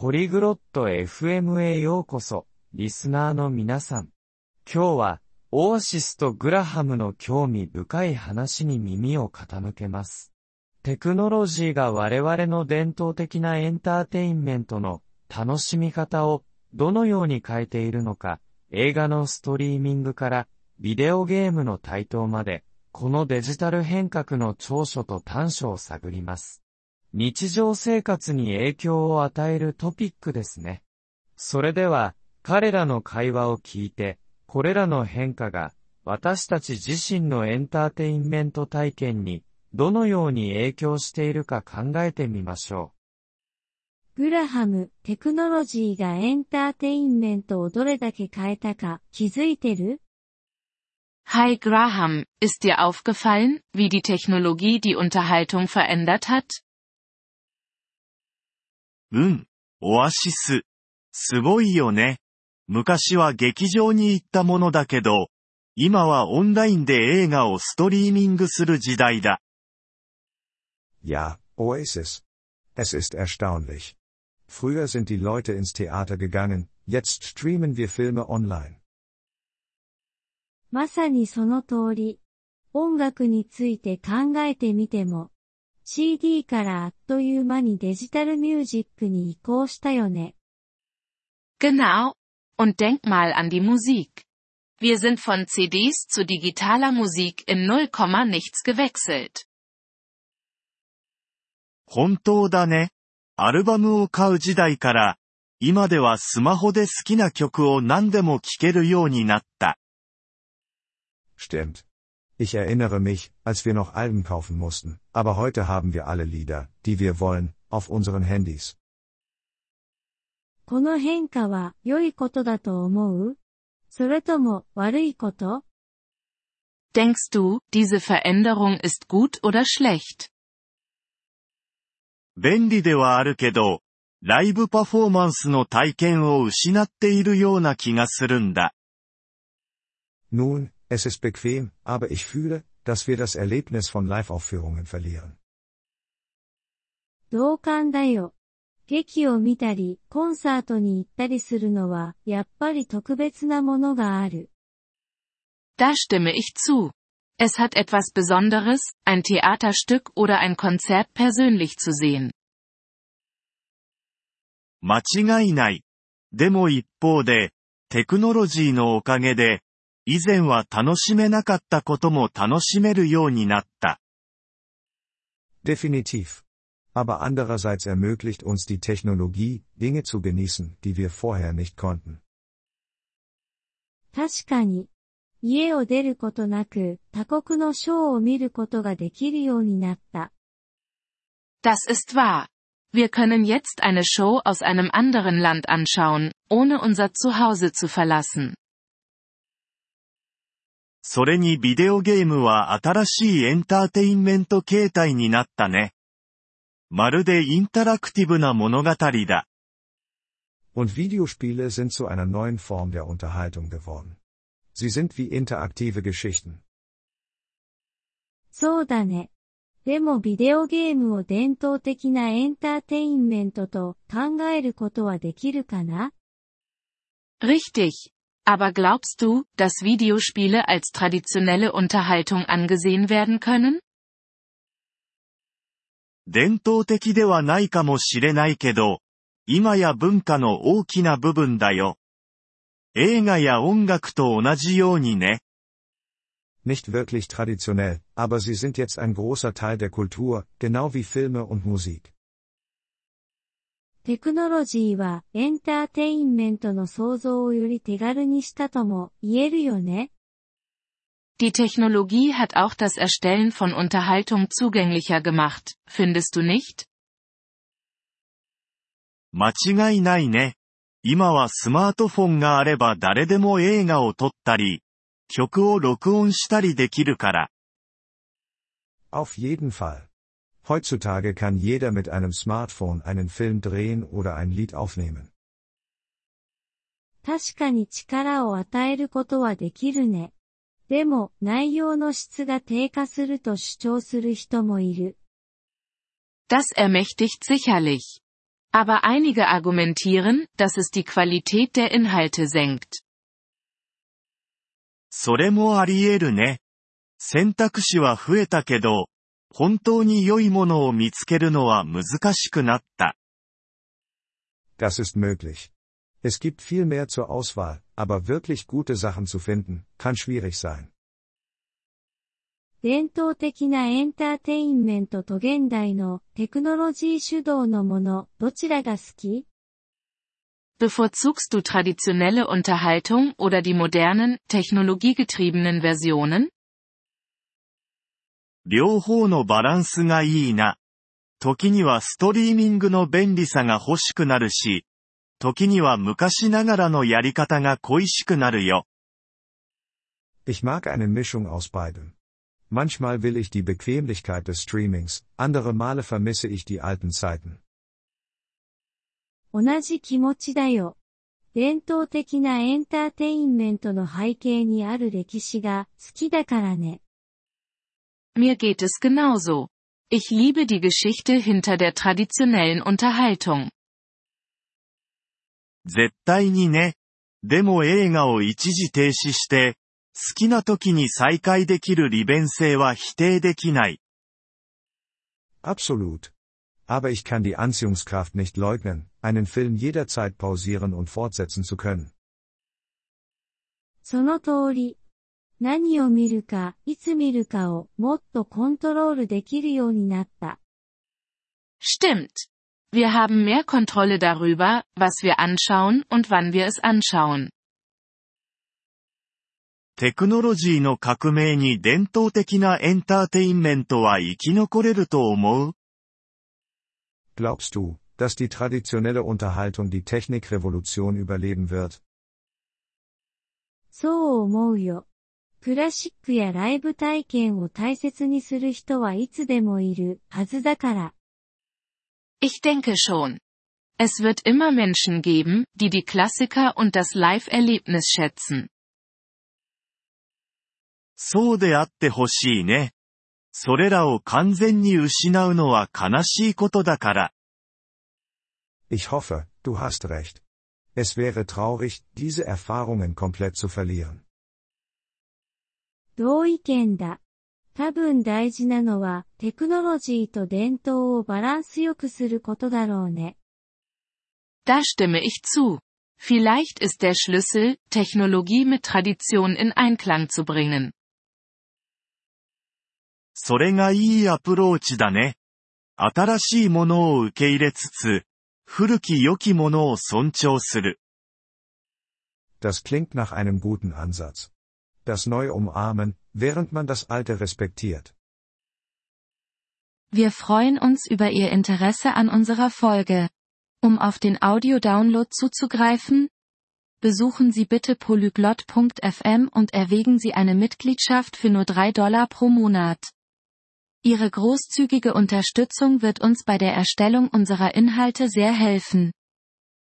ポリグロット FM へようこそ、リスナーの皆さん。今日は、オアシスとグラハムの興味深い話に耳を傾けます。テクノロジーが我々の伝統的なエンターテインメントの楽しみ方をどのように変えているのか、映画のストリーミングからビデオゲームの台頭まで、このデジタル変革の長所と短所を探ります。日常生活に影響を与えるトピックですね。それでは、彼らの会話を聞いて、これらの変化が私たち自身のエンターテインメント体験にどのように影響しているか考えてみましょう。グラハム、テクノロジーがエンターテインメントをどれだけ変えたか気づいてる？Hi Graham, ist dir aufgefallen, wie die Technologie die Unterhaltung verändert hat? うん、オアシス。すごいよね。昔は劇場に行ったものだけど、今はオンラインで映画をストリーミングする時代だ。Ja, Oasis. Es ist erstaunlich. Früher sind die Leute ins Theater gegangen, jetzt streamen wir Filme online. まさにその通り。音楽について考えてみても、CD からあっという間にデジタルミュージックに移行したよね。Genau. Und denk mal an die Musik. Wir sind von CDs zu digitaler Musik in 0, nichts gewechselt. 本当だね。アルバムを買う時代から、今ではスマホで好きな曲を何でも聴けるようになった。Stimmt. Ich erinnere mich, als wir noch Alben kaufen mussten, aber heute haben wir alle Lieder, die wir wollen, auf unseren Handys. この変化は良いことだと思うそれとも悪いこと Denkst du, diese Veränderung ist gut oder schlecht? 便利ではあるけど、ライブパフォーマンスの体験を失っているような気がするんだ。Nun, Es ist bequem, aber ich fühle, dass wir das Erlebnis von Live-Aufführungen verlieren. 同感だよ。劇を見たり、コンサートに行ったりするのは、やっぱり特別なものがある。Da stimme ich zu. Es hat etwas Besonderes, ein Theaterstück oder ein Konzert persönlich zu sehen. 間違いない。でも一方で、テクノロジーのおかげで、 以前は楽しめなかったことも楽しめるようになった。Definitiv. Aber andererseits ermöglicht uns die Technologie, Dinge zu genießen, die wir vorher nicht konnten. 確かに。家を出ることなく、他国のショーを見ることができるようになった。Das ist wahr. Wir können jetzt eine Show aus einem anderen Land anschauen, ohne unser Zuhause zu verlassen. それにビデオゲームは新しいエンターテインメント形態になったね。まるでインタラクティブな物語だ。Und Videospiele sind zu einer neuen Form der Unterhaltung geworden. Sie sind wie interaktive Geschichten. そうだね。でもビデオゲームを伝統的なエンターテインメントと考えることはできるかな Richtig. Aber glaubst du, dass Videospiele als traditionelle Unterhaltung angesehen werden können? 伝統的ではないかもしれないけど、今や文化の大きな部分だよ。映画や音楽と同じようにね。Nicht wirklich traditionell, aber sie sind jetzt ein großer Teil der Kultur, genau wie Filme und Musik. テクノロジーはエンターテインメントの創造をより手軽にしたとも言えるよね。Die Technologie hat auch das Erstellen von Unterhaltung zugänglicher gemacht, findest du nicht? 間違いないね。今はスマートフォンがあれば誰でも映画を撮ったり、曲を録音したりできるから。Auf jeden Fall. Heutzutage kann jeder mit einem Smartphone einen Film drehen oder ein Lied aufnehmen. 確かに力を与えることはできるね。でも、内容の質が低下すると主張する人もいる。Das ermächtigt sicherlich. Aber einige argumentieren, dass es die Qualität der Inhalte senkt. それもあり得るね。選択肢は増えたけど、 本当に良いものを見つけるのは難しくなった。Das ist möglich. Es gibt viel mehr zur Auswahl, aber wirklich gute Sachen zu finden, kann schwierig sein. 伝統的なエンターテインメントと現代のテクノロジー主導のもの、どちらが好き Bevorzugst du traditionelle Unterhaltung oder die modernen, technologiegetriebenen Versionen? 両方のバランスがいいな。時にはストリーミングの便利さが欲しくなるし、時には昔ながらのやり方が恋しくなるよ。Ich mag eine Mischung aus beidem. Manchmal will ich die Bequemlichkeit des Streamings, andere Male vermisse ich die alten Zeiten. 同じ気持ちだよ。伝統的なエンターテインメントの背景にある歴史が好きだからね。Mir geht es genauso. Ich liebe die Geschichte hinter der traditionellen Unterhaltung. 絶対にね。でも映画を一時停止して、好きな時に再開できる利便性は否定できない。Absolut. Aber ich kann die Anziehungskraft nicht leugnen, einen Film jederzeit pausieren und fortsetzen zu können. その通り。 何を見るか、いつ見るかをもっとコントロールできるようになった。Stimmt. Wir haben mehr Kontrolle darüber, was wir anschauen und wann wir es anschauen. テクノロジーの革命に伝統的なエンターテインメントは生き残れると思う Glaubst du, dass die traditionelle Unterhaltung die Technikrevolution überleben wird? そう思うよ。 クラシックやライブ体験を大切にする人はいつでもいるはずだから。Ich denke schon. Es wird immer Menschen geben, die die Klassiker und das Live-Erlebnis schätzen. そうであってほしいね。それらを完全に失うのは悲しいことだから。Ich hoffe, du hast recht. Es wäre traurig, diese Erfahrungen komplett zu verlieren. 同意見だ。多分大事なのはテクノロジーと伝統をバランスよくすることだろうね。Da stimme ich zu. Vielleicht ist der Schlüssel, Technologie mit Tradition in Einklang zu bringen. それがいいアプローチだね。新しいものを受け入れつつ、古き良きものを尊重する。Das klingt nach einem guten Ansatz. Das Neue umarmen, während man das Alte respektiert. Wir freuen uns über Ihr Interesse an unserer Folge. Um auf den Audio-Download zuzugreifen, besuchen Sie bitte polyglot.fm und erwägen Sie eine Mitgliedschaft für nur 3 Dollar pro Monat. Ihre großzügige Unterstützung wird uns bei der Erstellung unserer Inhalte sehr helfen.